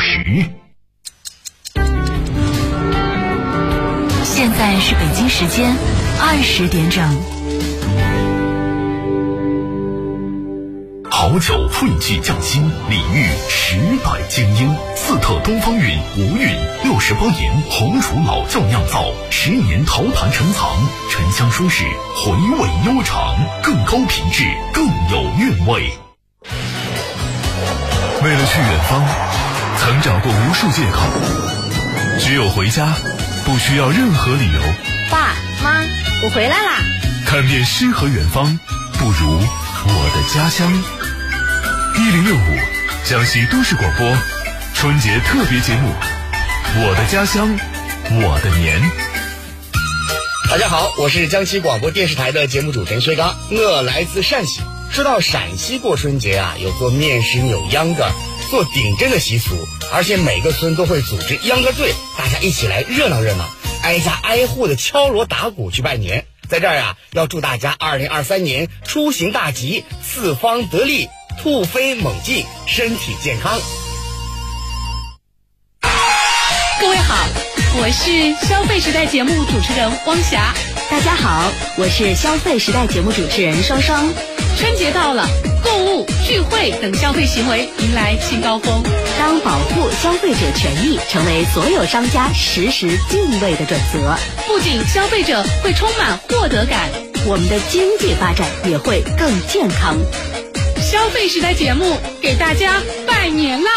时。现在是北京时间二十点整。好酒汇聚匠心，礼遇时代精英。四特东方韵无韵六十八年红楚老窖酿造，十年陶坛陈藏，沉香舒适，回味悠长，更高品质，更有韵味。为了去远方，曾找过无数借口，只有回家，不需要任何理由。爸妈，我回来啦！看遍诗和远方，不如我的家乡。一零六五，江西都市广播，春节特别节目《我的家乡，我的年》。大家好，我是江西广播电视台的节目主持人薛刚，我来自陕西。说到陕西过春节啊，有做面食扭秧歌、做顶针的习俗，而且每个村都会组织秧歌队，大家一起来热闹热闹，挨家挨户的敲锣打鼓去拜年。在这儿啊，要祝大家二零二三年出行大吉，四方得利。突飞猛进，身体健康。各位好，我是消费时代节目主持人汪霞。大家好，我是消费时代节目主持人双双。春节到了，购物、聚会等消费行为迎来新高峰。当保护消费者权益成为所有商家实时敬畏的准则，不仅消费者会充满获得感，我们的经济发展也会更健康。消费时代节目给大家拜年啦！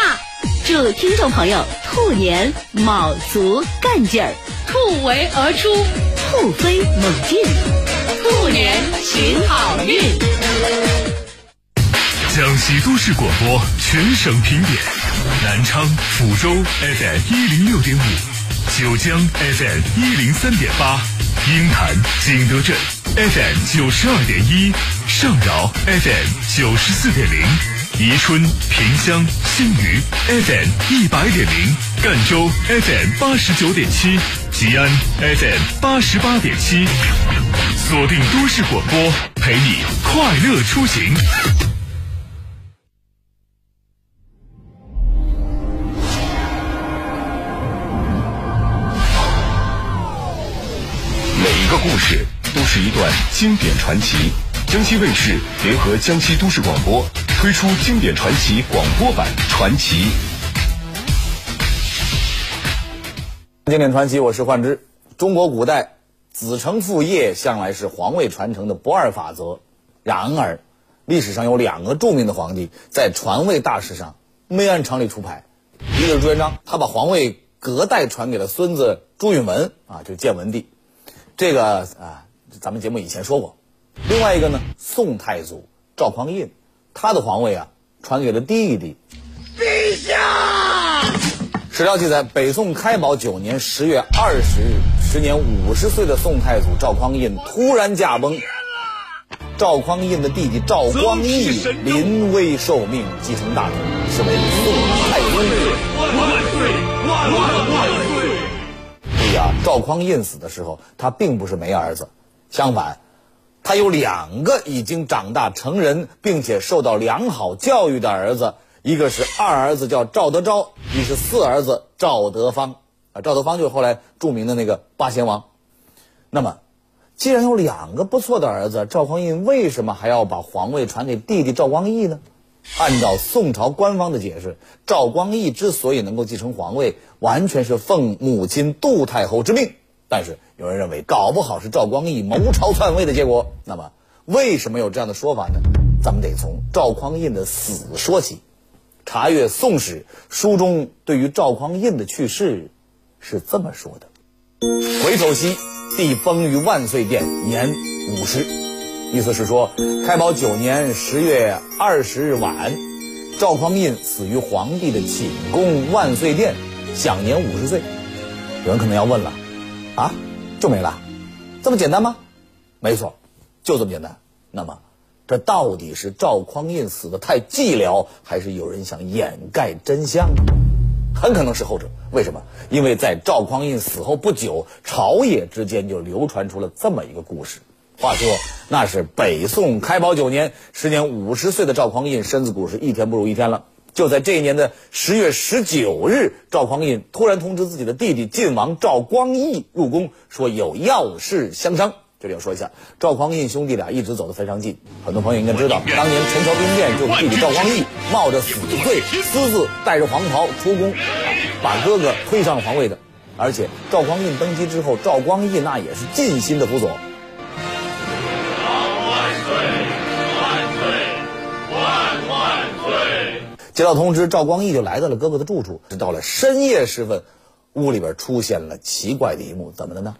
祝听众朋友兔年卯足干劲儿，突围而出，突飞猛进，兔年行好运。江西都市广播全省评点：南昌、抚州 FM 一零六点五，九江 FM 一零三点八，鹰潭、景德镇。FM 九十二点一，上饶 FM 九十四点零，宜春、萍乡、新余 FM 一百点零，赣州 FM 八十九点七，吉安 FM 八十八点七，锁定都市广播，陪你快乐出行。每一个故事。都是一段经典传奇。江西卫视联合江西都市广播推出经典传奇广播版《传奇》。经典传奇，我是幻之。中国古代子承父业向来是皇位传承的不二法则。然而，历史上有两个著名的皇帝在传位大事上没按常理出牌。一个是朱元璋，他把皇位隔代传给了孙子朱允文啊，就是建文帝。这个啊。咱们节目以前说过，另外一个呢，宋太祖赵匡胤，他的皇位啊传给了弟弟。陛下，史料记载，北宋开宝九年十月二十日，时年五十岁的宋太祖赵匡胤突然驾崩。赵匡胤的弟弟赵光义临危受命继承大统，是为宋太宗。万岁！万万万岁！注意啊，赵匡胤死的时候，他并不是没儿子。相反，他有两个已经长大成人，并且受到良好教育的儿子，一个是二儿子叫赵德昭，一是四儿子赵德芳。啊，赵德芳就是后来著名的那个八贤王。那么，既然有两个不错的儿子，赵匡胤为什么还要把皇位传给弟弟赵光义呢？按照宋朝官方的解释，赵光义之所以能够继承皇位，完全是奉母亲杜太后之命。但是有人认为，搞不好是赵光义谋朝篡位的结果。那么，为什么有这样的说法呢？咱们得从赵匡胤的死说起。查阅《宋史》，书中对于赵匡胤的去世是这么说的：“回首兮，帝崩于万岁殿，年五十。”意思是说，开宝九年十月二十日晚，赵匡胤死于皇帝的寝宫万岁殿，享年五十岁。有人可能要问了。啊，就没了，这么简单吗？没错，就这么简单。那么，这到底是赵匡胤死的太寂寥，还是有人想掩盖真相？很可能是后者。为什么？因为在赵匡胤死后不久，朝野之间就流传出了这么一个故事。话说，那是北宋开宝九年，时年五十岁的赵匡胤身子骨是一天不如一天了。就在这一年的十月十九日，赵匡胤突然通知自己的弟弟晋王赵光义入宫，说有要事相商。这里要说一下，赵匡胤兄弟俩一直走得非常近。很多朋友应该知道，当年陈桥兵变就是弟弟赵光义冒着死罪，私自带着黄袍出宫，把哥哥推上皇位的。而且赵匡胤登基之后，赵光义那也是尽心的辅佐。接到通知，赵光义就来到了哥哥的住处。到了深夜时分，屋里边出现了奇怪的一幕，怎么的呢？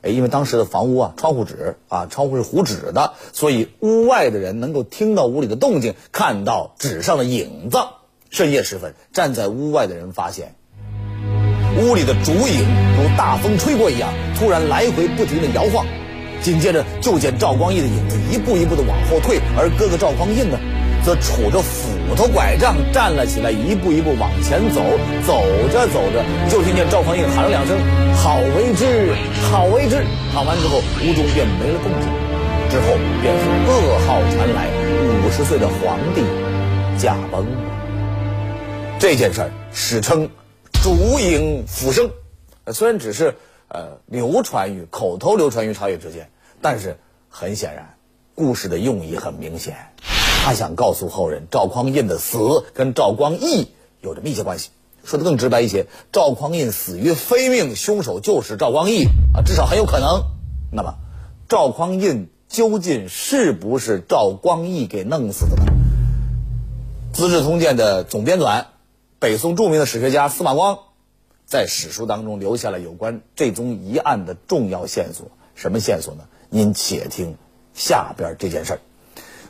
哎，因为当时的房屋啊，窗户纸啊，窗户是糊纸的，所以屋外的人能够听到屋里的动静，看到纸上的影子。深夜时分，站在屋外的人发现，屋里的烛影如大风吹过一样，突然来回不停的摇晃。紧接着就见赵光义的影子一步一步的往后退，而哥哥赵匡胤呢？则杵着斧头拐杖站了起来，一步一步往前走。走着走着，就听见赵匡胤喊了两声：“好为之，好为之！”喊完之后，屋中便没了动静。之后便是噩耗传来，五十岁的皇帝驾崩。这件事儿史称“烛影斧声”。虽然只是呃流传于口头流传于朝野之间，但是很显然，故事的用意很明显。他想告诉后人，赵匡胤的死跟赵光义有着密切关系。说的更直白一些，赵匡胤死于非命，凶手就是赵光义啊，至少很有可能。那么，赵匡胤究竟是不是赵光义给弄死的呢？《资治通鉴》的总编纂，北宋著名的史学家司马光，在史书当中留下了有关这宗疑案的重要线索。什么线索呢？您且听下边这件事儿。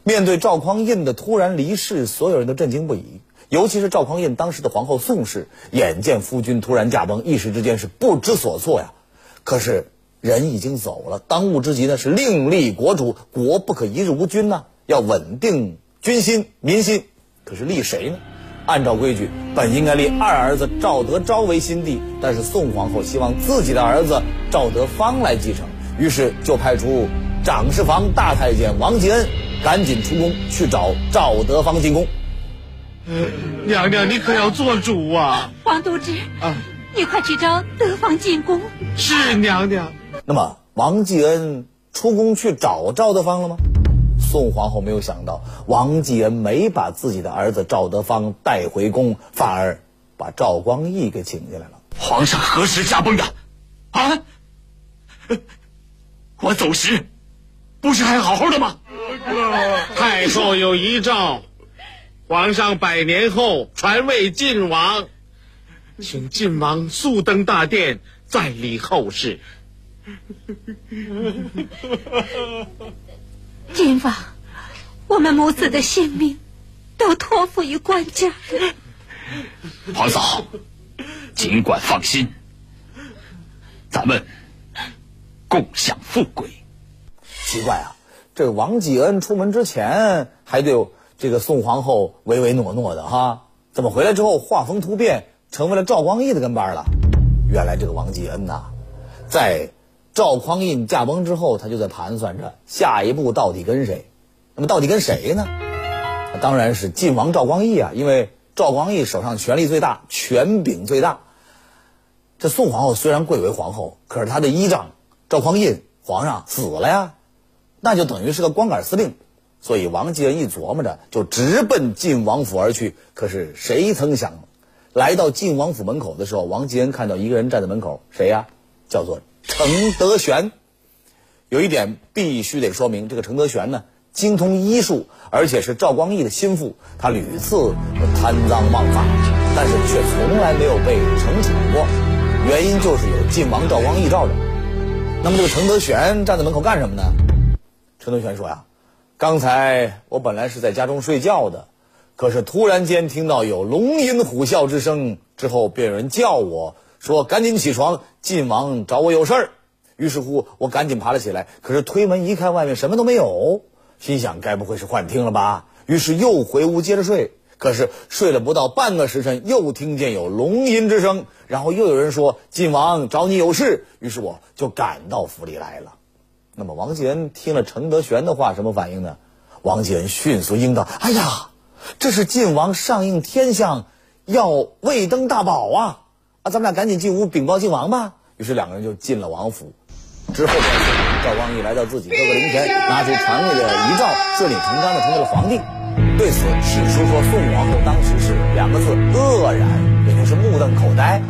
面对赵匡胤的突然离世，所有人都震惊不已。尤其是赵匡胤当时的皇后宋氏，眼见夫君突然驾崩，一时之间是不知所措呀。可是人已经走了，当务之急呢是另立国主，国不可一日无君呐，要稳定军心民心。可是立谁呢？按照规矩，本应该立二儿子赵德昭为新帝，但是宋皇后希望自己的儿子赵德芳来继承，于是就派出长事房大太监王继恩。赶紧出宫去找赵德芳进宫。娘娘，你可要做主啊！王都知啊，你快去招德芳进宫。是娘娘。那么王继恩出宫去找赵德芳了吗？宋皇后没有想到，王继恩没把自己的儿子赵德芳带回宫，反而把赵光义给请进来了。皇上何时驾崩的？啊？我走时，不是还好好的吗？太后有遗诏，皇上百年后传位晋王，请晋王速登大殿，再理后事。晋王，我们母子的性命都托付于官家。皇嫂，尽管放心，咱们共享富贵。奇怪啊！这王继恩出门之前还对这个宋皇后唯唯诺诺的哈，怎么回来之后画风突变，成为了赵光义的跟班了？原来这个王继恩呐，在赵匡胤驾崩之后，他就在盘算着下一步到底跟谁。那么到底跟谁呢？当然是晋王赵光义啊，因为赵光义手上权力最大，权柄最大。这宋皇后虽然贵为皇后，可是她的依仗赵匡胤皇上死了呀。那就等于是个光杆司令，所以王继恩一琢磨着，就直奔晋王府而去。可是谁曾想，来到晋王府门口的时候，王继恩看到一个人站在门口，谁呀？叫做程德玄。有一点必须得说明，这个程德玄呢，精通医术，而且是赵光义的心腹。他屡次贪赃枉法，但是却从来没有被惩处过。原因就是有晋王赵光义罩着。那么这个程德玄站在门口干什么呢？陈德全说呀：“刚才我本来是在家中睡觉的，可是突然间听到有龙吟虎啸之声，之后便有人叫我说赶紧起床，晋王找我有事儿。于是乎，我赶紧爬了起来，可是推门一看，外面什么都没有，心想该不会是幻听了吧？于是又回屋接着睡。可是睡了不到半个时辰，又听见有龙吟之声，然后又有人说晋王找你有事，于是我就赶到府里来了。”那么王继恩听了程德玄的话，什么反应呢？王继恩迅速应道：“哎呀，这是晋王上应天象，要卫登大宝啊！啊，咱们俩赶紧进屋禀报晋王吧。于是两个人就进了王府。之后，赵光义来到自己哥哥灵前，拿出传位的遗诏，顺理成章的成为了皇帝。对此，史书说宋皇后当时是两个字愕然，也就是目瞪口呆。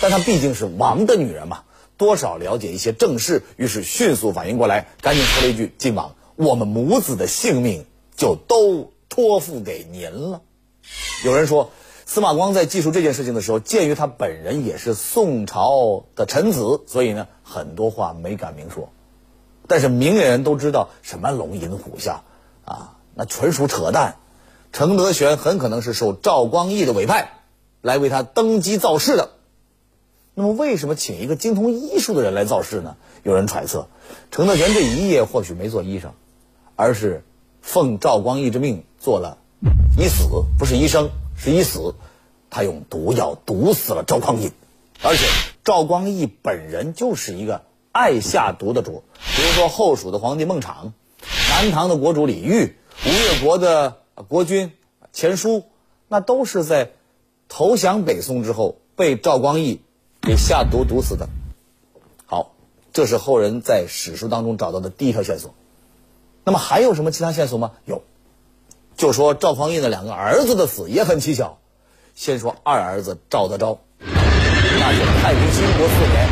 但她毕竟是王的女人嘛，多少了解一些政事，于是迅速反应过来，赶紧说了一句：“晋王，我们母子的性命就都托付给您了。”有人说。司马光在记述这件事情的时候，鉴于他本人也是宋朝的臣子，所以呢，很多话没敢明说。但是明眼人都知道，什么龙吟虎啸，啊，那纯属扯淡。程德玄很可能是受赵光义的委派，来为他登基造势的。那么，为什么请一个精通医术的人来造势呢？有人揣测，程德玄这一夜或许没做医生，而是奉赵光义之命做了医死，不是医生。是一死，他用毒药毒死了赵匡胤，而且赵光义本人就是一个爱下毒的主。比如说后蜀的皇帝孟昶，南唐的国主李煜，吴越国的国君钱叔，那都是在投降北宋之后被赵光义给下毒毒死的。好，这是后人在史书当中找到的第一条线索。那么还有什么其他线索吗？有。就说赵匡胤的两个儿子的死也很蹊跷。先说二儿子赵德昭，那是太平兴国四年，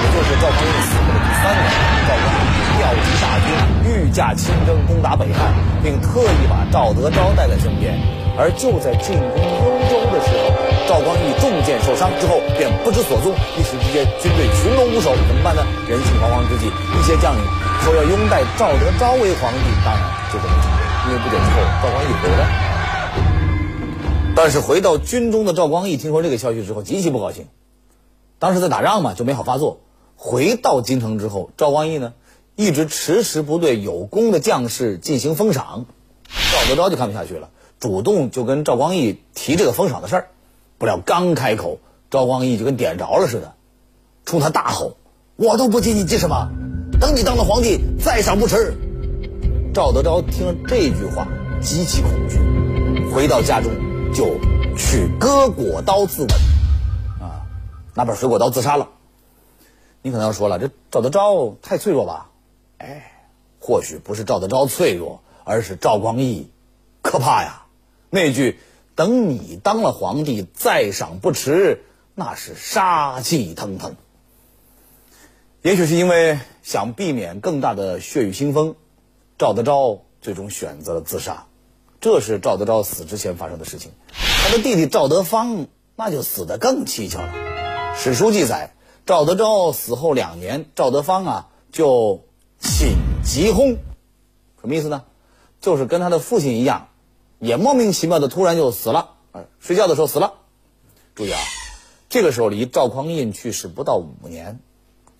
也就是赵匡胤死后的第三年，赵匡胤调集大军，御驾亲征攻打北汉，并特意把赵德昭带在身边。而就在进攻，赵光义中箭受伤之后便不知所踪，一时之间军队群龙无首，怎么办呢？人心惶惶之际，一些将领说要拥戴赵德昭为皇帝，当然就这么成。因为不久之后，赵光义回来。但是回到军中的赵光义听说这个消息之后，极其不高兴。当时在打仗嘛，就没好发作。回到京城之后，赵光义呢，一直迟迟不对有功的将士进行封赏。赵德昭就看不下去了，主动就跟赵光义提这个封赏的事儿。不料刚开口，赵光义就跟点着了似的，冲他大吼：“我都不急，你急什么？等你当了皇帝，再赏不迟。”赵德昭听了这句话，极其恐惧，回到家中就取割果刀自刎，啊，拿把水果刀自杀了。你可能要说了，这赵德昭太脆弱吧？哎，或许不是赵德昭脆弱，而是赵光义可怕呀。那句“等你当了皇帝，再赏不迟”，那是杀气腾腾。也许是因为想避免更大的血雨腥风。赵德昭最终选择了自杀，这是赵德昭死之前发生的事情。他的弟弟赵德芳那就死得更蹊跷了。史书记载，赵德昭死后两年，赵德芳啊就寝疾薨，什么意思呢？就是跟他的父亲一样，也莫名其妙的突然就死了，睡觉的时候死了。注意啊，这个时候离赵匡胤去世不到五年，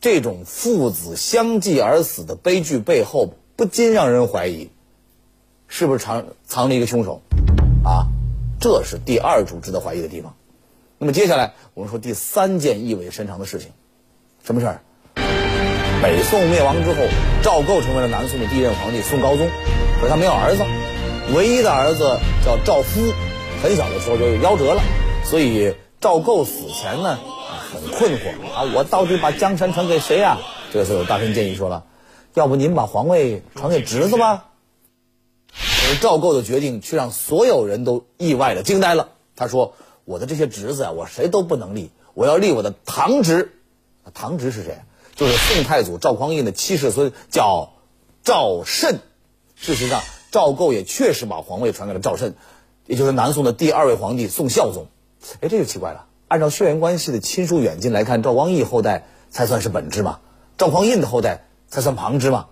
这种父子相继而死的悲剧背后。不禁让人怀疑，是不是藏藏着一个凶手？啊，这是第二组值得怀疑的地方。那么接下来我们说第三件意味深长的事情，什么事儿？北宋灭亡之后，赵构成为了南宋的第一任皇帝宋高宗，可是他没有儿子，唯一的儿子叫赵夫，很小的时候就夭折了，所以赵构死前呢很困惑啊，我到底把江山传给谁呀？这个时候大臣建议说了。要不您把皇位传给侄子吧？而赵构的决定却让所有人都意外的惊呆了。他说：“我的这些侄子啊，我谁都不能立，我要立我的堂侄。堂侄是谁？就是宋太祖赵匡胤的七世孙，叫赵慎。事实上，赵构也确实把皇位传给了赵慎，也就是南宋的第二位皇帝宋孝宗。哎，这就奇怪了。按照血缘关系的亲疏远近来看，赵光义后代才算是本支嘛？赵匡胤的后代？”才算旁支嘛？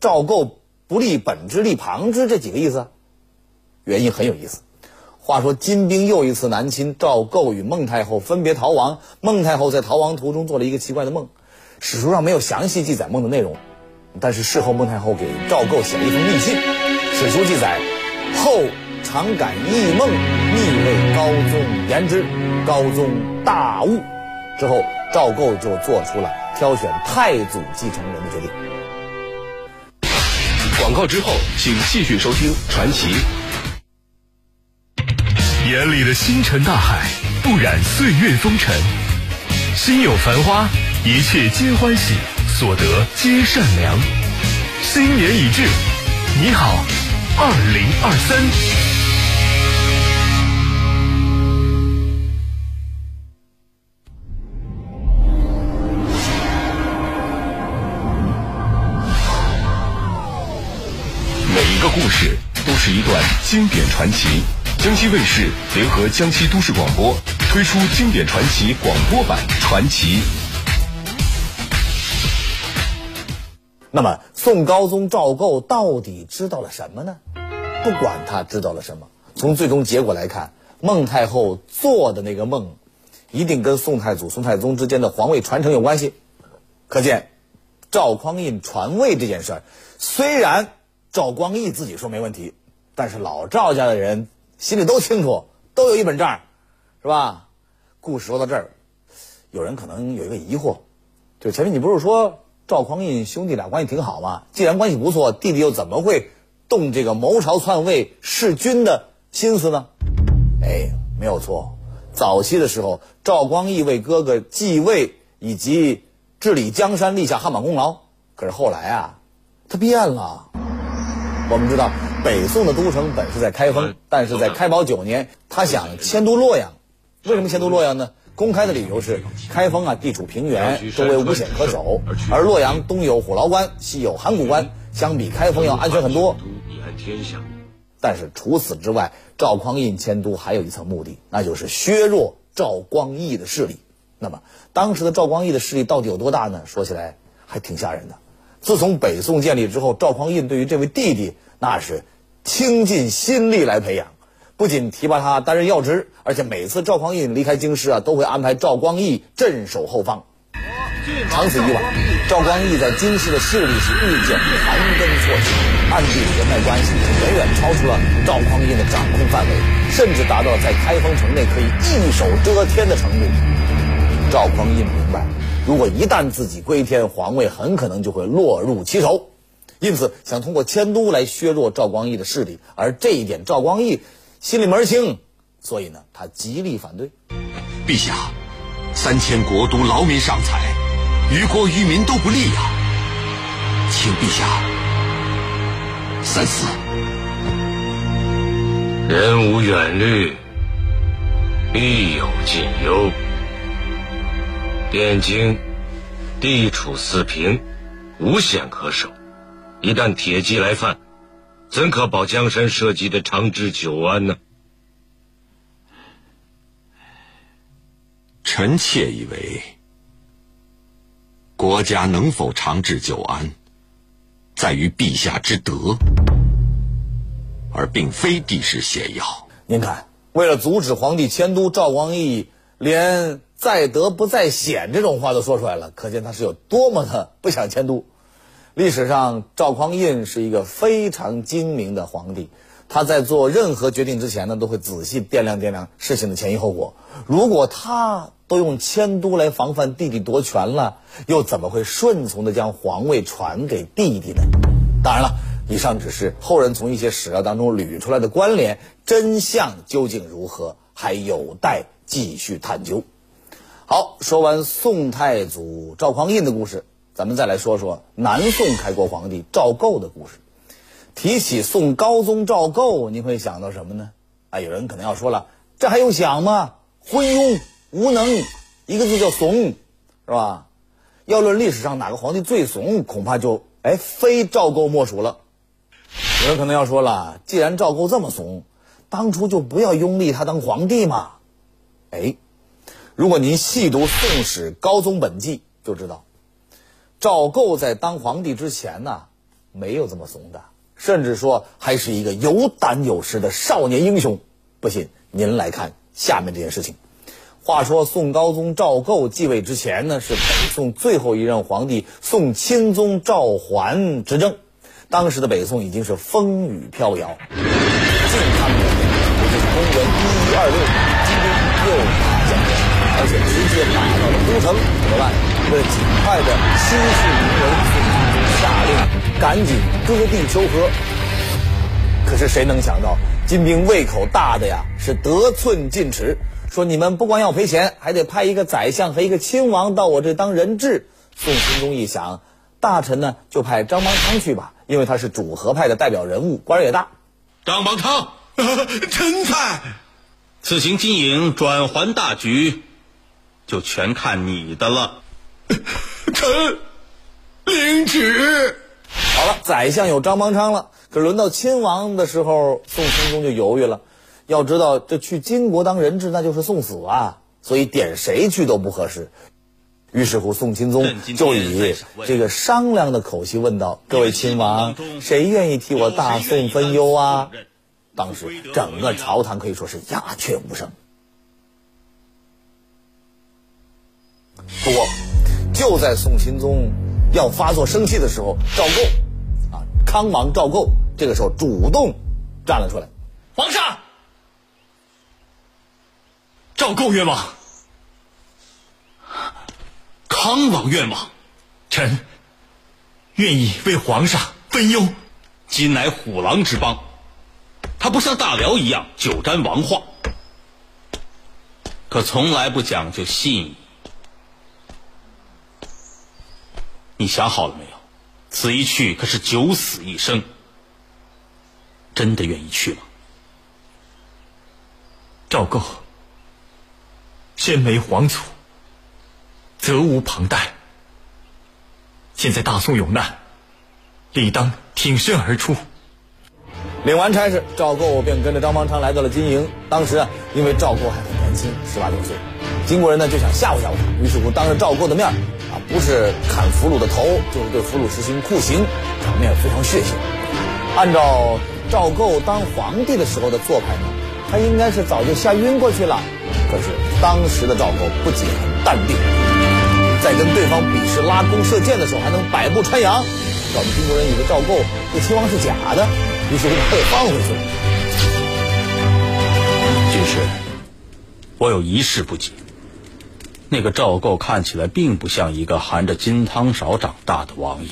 赵构不立本支，立旁支，这几个意思？原因很有意思。话说金兵又一次南侵，赵构与孟太后分别逃亡。孟太后在逃亡途中做了一个奇怪的梦，史书上没有详细记载梦的内容，但是事后孟太后给赵构写了一封密信。史书记载，后常感异梦，密为高宗言之，高宗大悟。之后赵构就做出了。挑选太祖继承人的决定。广广告之后，请继续收听《传奇》。眼里的星辰大海，不染岁月风尘。心有繁花，一切皆欢喜，所得皆善良。新年已至，你好，二零二三。每一个故事都是一段经典传奇。江西卫视联合江西都市广播推出经典传奇广播版《传奇》。那么，宋高宗赵构到底知道了什么呢？不管他知道了什么，从最终结果来看，孟太后做的那个梦，一定跟宋太祖、宋太宗之间的皇位传承有关系。可见，赵匡胤传位这件事儿，虽然。赵光义自己说没问题，但是老赵家的人心里都清楚，都有一本账，是吧？故事说到这儿，有人可能有一个疑惑，就前面你不是说赵匡胤兄弟俩关系挺好吗？既然关系不错，弟弟又怎么会动这个谋朝篡位弑君的心思呢？哎，没有错，早期的时候，赵光义为哥哥继位以及治理江山立下汗马功劳，可是后来啊，他变了。我们知道，北宋的都城本是在开封，但是在开宝九年，他想迁都洛阳。为什么迁都洛阳呢？公开的理由是，开封啊地处平原，周围无险可守，而洛阳东有虎牢关，西有函谷关，相比开封要安全很多。但是除此之外，赵匡胤迁都还有一层目的，那就是削弱赵光义的势力。那么当时的赵光义的势力到底有多大呢？说起来还挺吓人的。自从北宋建立之后，赵匡胤对于这位弟弟那是倾尽心力来培养，不仅提拔他担任要职，而且每次赵匡胤离开京师啊，都会安排赵光义镇守后方。长此以往，赵光义在京师的势力是日渐盘根错节，暗地里人脉关系远远超出了赵匡胤的掌控范围，甚至达到了在开封城内可以一手遮天的程度。赵匡胤明白。如果一旦自己归天，皇位很可能就会落入其手，因此想通过迁都来削弱赵光义的势力，而这一点赵光义心里门清，所以呢，他极力反对。陛下，三千国都劳民伤财，于国于民都不利呀，请陛下三思。人无远虑，必有近忧。汴京地处四平，无险可守。一旦铁骑来犯，怎可保江山社稷的长治久安呢？臣妾以为，国家能否长治久安，在于陛下之德，而并非地势险要。您看，为了阻止皇帝迁都，赵光义连。在德不在险这种话都说出来了，可见他是有多么的不想迁都。历史上，赵匡胤是一个非常精明的皇帝，他在做任何决定之前呢，都会仔细掂量掂量事情的前因后果。如果他都用迁都来防范弟弟夺权了，又怎么会顺从的将皇位传给弟弟呢？当然了，以上只是后人从一些史料当中捋出来的关联，真相究竟如何，还有待继续探究。好，说完宋太祖赵匡胤的故事，咱们再来说说南宋开国皇帝赵构的故事。提起宋高宗赵构，你会想到什么呢？啊，有人可能要说了，这还用想吗？昏庸无能，一个字叫怂，是吧？要论历史上哪个皇帝最怂，恐怕就哎非赵构莫属了。有人可能要说了，既然赵构这么怂，当初就不要拥立他当皇帝嘛？哎。如果您细读《宋史·高宗本纪》，就知道，赵构在当皇帝之前呢，没有这么怂的，甚至说还是一个有胆有识的少年英雄。不信，您来看下面这件事情。话说，宋高宗赵构继位之前呢，是北宋最后一任皇帝宋钦宗赵桓执政，当时的北宋已经是风雨飘摇。晋康元年，也就是公元一一二六年，金兵又。而且直接打到了都城，怎么办？为了尽快的息事宁人，宋钦宗下令赶紧割地求和。可是谁能想到，金兵胃口大的呀，是得寸进尺，说你们不光要赔钱，还得派一个宰相和一个亲王到我这当人质。宋钦宗一想，大臣呢就派张邦昌去吧，因为他是主和派的代表人物，官儿也大。张邦昌，臣在。此行金营转还大局，就全看你的了。臣领旨。好了，宰相有张邦昌了。可轮到亲王的时候，宋钦宗就犹豫了。要知道，这去金国当人质，那就是送死啊！所以点谁去都不合适。于是乎，宋钦宗就以这个商量的口气问道：“各位亲王，谁愿意替我大宋分忧啊？”当时整个朝堂可以说是鸦雀无声。不过，就在宋钦宗要发作生气的时候，赵构啊。康王赵构这个时候主动站了出来，皇上，赵构愿望，康王愿望，臣愿意为皇上分忧。今乃虎狼之邦，他不像大辽一样久沾王化，可从来不讲究信义。你想好了没有？此一去可是九死一生，真的愿意去吗？赵构，身为皇族，责无旁贷。现在大宋有难，理当挺身而出。领完差事，赵构便跟着张邦昌来到了金营。当时啊，因为赵构还很年轻，十八九岁，金国人呢就想吓唬吓唬他，于是乎当着赵构的面啊。不是砍俘虏的头，就是对俘虏实行酷刑，场面非常血腥。按照赵构当皇帝的时候的做派呢，他应该是早就吓晕过去了。可是当时的赵构不仅很淡定，在跟对方比试拉弓射箭的时候，还能百步穿杨，搞得中国人以为赵构这亲王是假的，于是被放回去了。军师，我有一事不解。那个赵构看起来并不像一个含着金汤勺长大的王爷，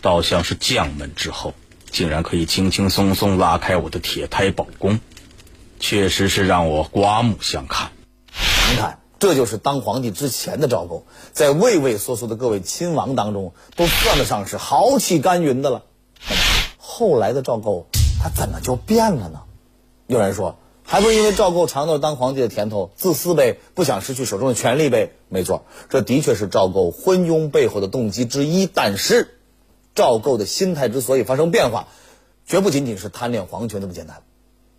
倒像是将门之后，竟然可以轻轻松松拉开我的铁胎宝弓，确实是让我刮目相看。您看，这就是当皇帝之前的赵构，在畏畏缩缩的各位亲王当中，都算得上是豪气干云的了。后来的赵构，他怎么就变了呢？有人说。还不是因为赵构尝到了当皇帝的甜头，自私呗，不想失去手中的权力呗。没错，这的确是赵构昏庸背后的动机之一。但是，赵构的心态之所以发生变化，绝不仅仅是贪恋皇权那么简单。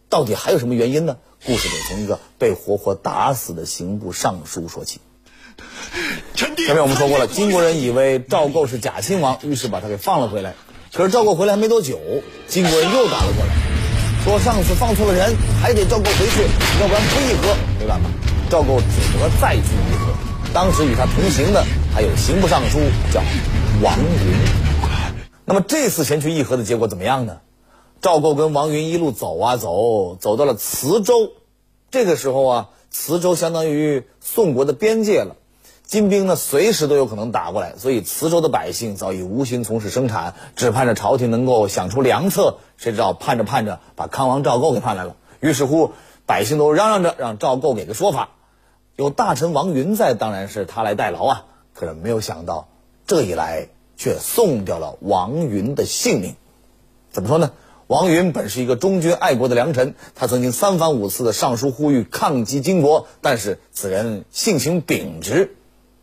到底还有什么原因呢？故事得从一个被活活打死的刑部尚书说起。前面我们说过了，金国人以为赵构是假亲王，于是把他给放了回来。可是赵构回来还没多久，金国人又打了过来。说上次放错了人，还得赵构回去，要不然不议和。没办法，赵构只得再去议和。当时与他同行的还有刑部尚书叫王云。那么这次前去议和的结果怎么样呢？赵构跟王云一路走啊走，走到了磁州。这个时候啊，磁州相当于宋国的边界了。金兵呢，随时都有可能打过来，所以磁州的百姓早已无心从事生产，只盼着朝廷能够想出良策。谁知道盼着盼着，把康王赵构给盼来了。于是乎，百姓都嚷嚷着让赵构给个说法。有大臣王云在，当然是他来代劳啊。可是没有想到，这一来却送掉了王云的性命。怎么说呢？王云本是一个忠君爱国的良臣，他曾经三番五次的上书呼吁抗击金国，但是此人性情秉直。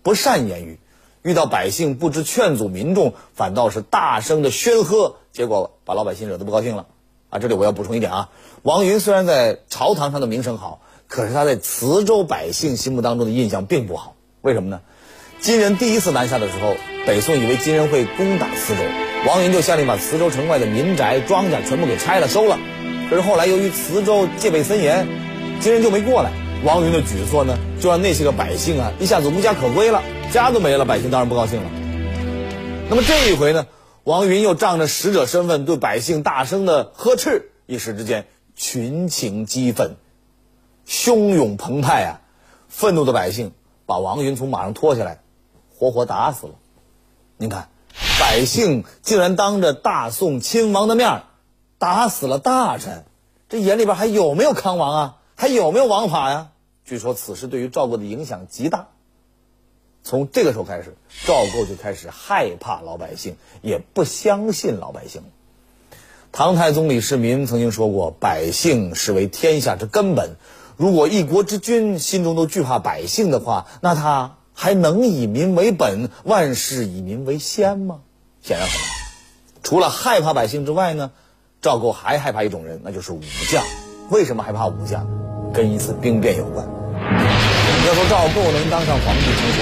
不善言语，遇到百姓不知劝阻民众，反倒是大声的喧喝，结果把老百姓惹得不高兴了。啊，这里我要补充一点啊，王云虽然在朝堂上的名声好，可是他在磁州百姓心目当中的印象并不好。为什么呢？金人第一次南下的时候，北宋以为金人会攻打磁州，王云就下令把磁州城外的民宅、庄稼全部给拆了收了。可是后来由于磁州戒备森严，金人就没过来。王云的举措呢，就让那些个百姓啊一下子无家可归了，家都没了，百姓当然不高兴了。那么这一回呢，王云又仗着使者身份对百姓大声的呵斥，一时之间群情激愤，汹涌澎湃啊！愤怒的百姓把王云从马上拖下来，活活打死了。您看，百姓竟然当着大宋亲王的面打死了大臣，这眼里边还有没有康王啊？还有没有王法呀？据说此事对于赵构的影响极大。从这个时候开始，赵构就开始害怕老百姓，也不相信老百姓。唐太宗李世民曾经说过：“百姓是为天下之根本，如果一国之君心中都惧怕百姓的话，那他还能以民为本，万事以民为先吗？”显然很难。除了害怕百姓之外呢，赵构还害怕一种人，那就是武将。为什么害怕武将？跟一次兵变有关。要说赵构能当上皇帝称秀，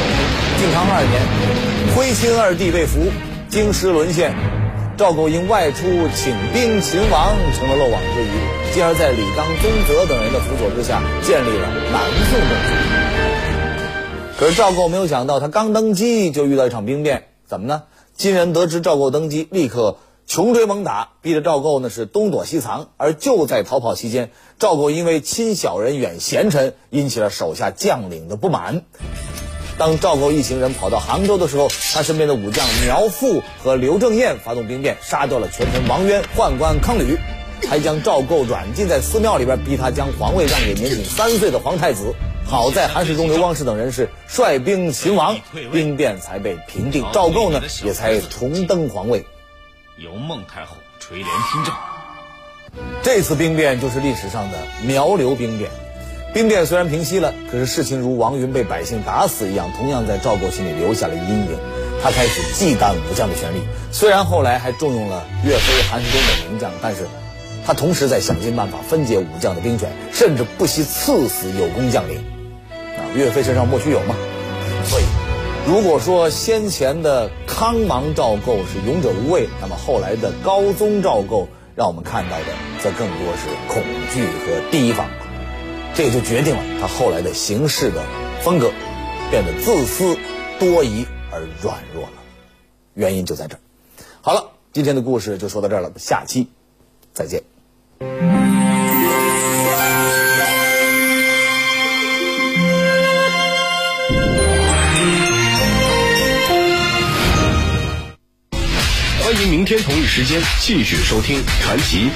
靖康二年，徽钦二帝被俘，京师沦陷，赵构因外出请兵擒王，成了漏网之鱼，继而，在李纲、宗泽等人的辅佐之下，建立了南宋政权。可是赵构没有想到，他刚登基就遇到一场兵变，怎么呢？金人得知赵构登基，立刻。穷追猛打，逼着赵构呢是东躲西藏。而就在逃跑期间，赵构因为亲小人远贤臣，引起了手下将领的不满。当赵构一行人跑到杭州的时候，他身边的武将苗阜和刘正彦发动兵变，杀掉了权臣王渊、宦官康履，还将赵构软禁在寺庙里边，逼他将皇位让给年仅三岁的皇太子。好在韩世忠、刘光世等人是率兵擒王，兵变才被平定，赵构呢也才重登皇位。由孟太后垂帘听政。这次兵变就是历史上的苗刘兵变。兵变虽然平息了，可是事情如王云被百姓打死一样，同样在赵构心里留下了阴影。他开始忌惮武将的权力，虽然后来还重用了岳飞、韩世忠等名将，但是他同时在想尽办法分解武将的兵权，甚至不惜赐死有功将领。啊，岳飞身上莫须有吗？所以。如果说先前的康王赵构是勇者无畏，那么后来的高宗赵构让我们看到的则更多是恐惧和提防，这也就决定了他后来的行事的风格变得自私、多疑而软弱了。原因就在这儿。好了，今天的故事就说到这儿了，下期再见。欢迎明天同一时间继续收听《传奇》。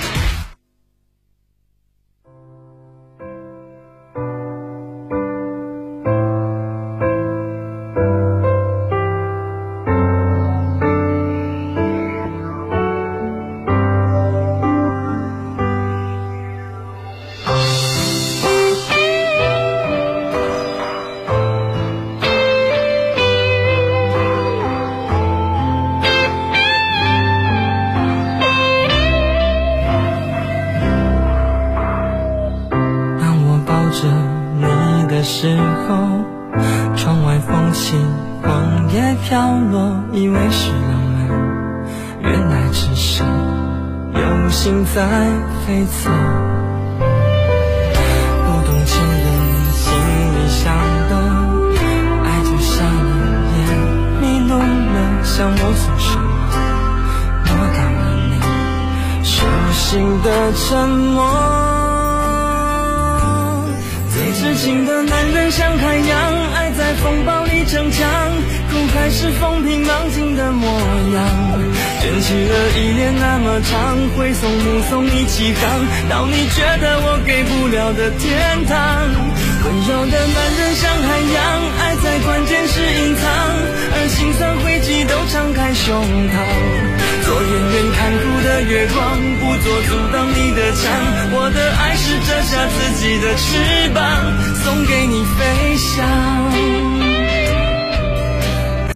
心在飞走，不懂情人心里想的，爱就瞎了眼，迷路了，想摸索什么，摸到了你手心的沉默。最痴情的男人像海洋，爱在风暴里逞强，苦还是风平浪静的模样。卷起了依恋那么长，挥送目送你起航，到你觉得我给不了的天堂。温柔的男人像海洋，爱在关键时隐藏，而心酸汇集都敞开胸膛。做远远看顾的月光，不做阻挡你的墙。我的爱是折下自己的翅膀，送给你飞翔。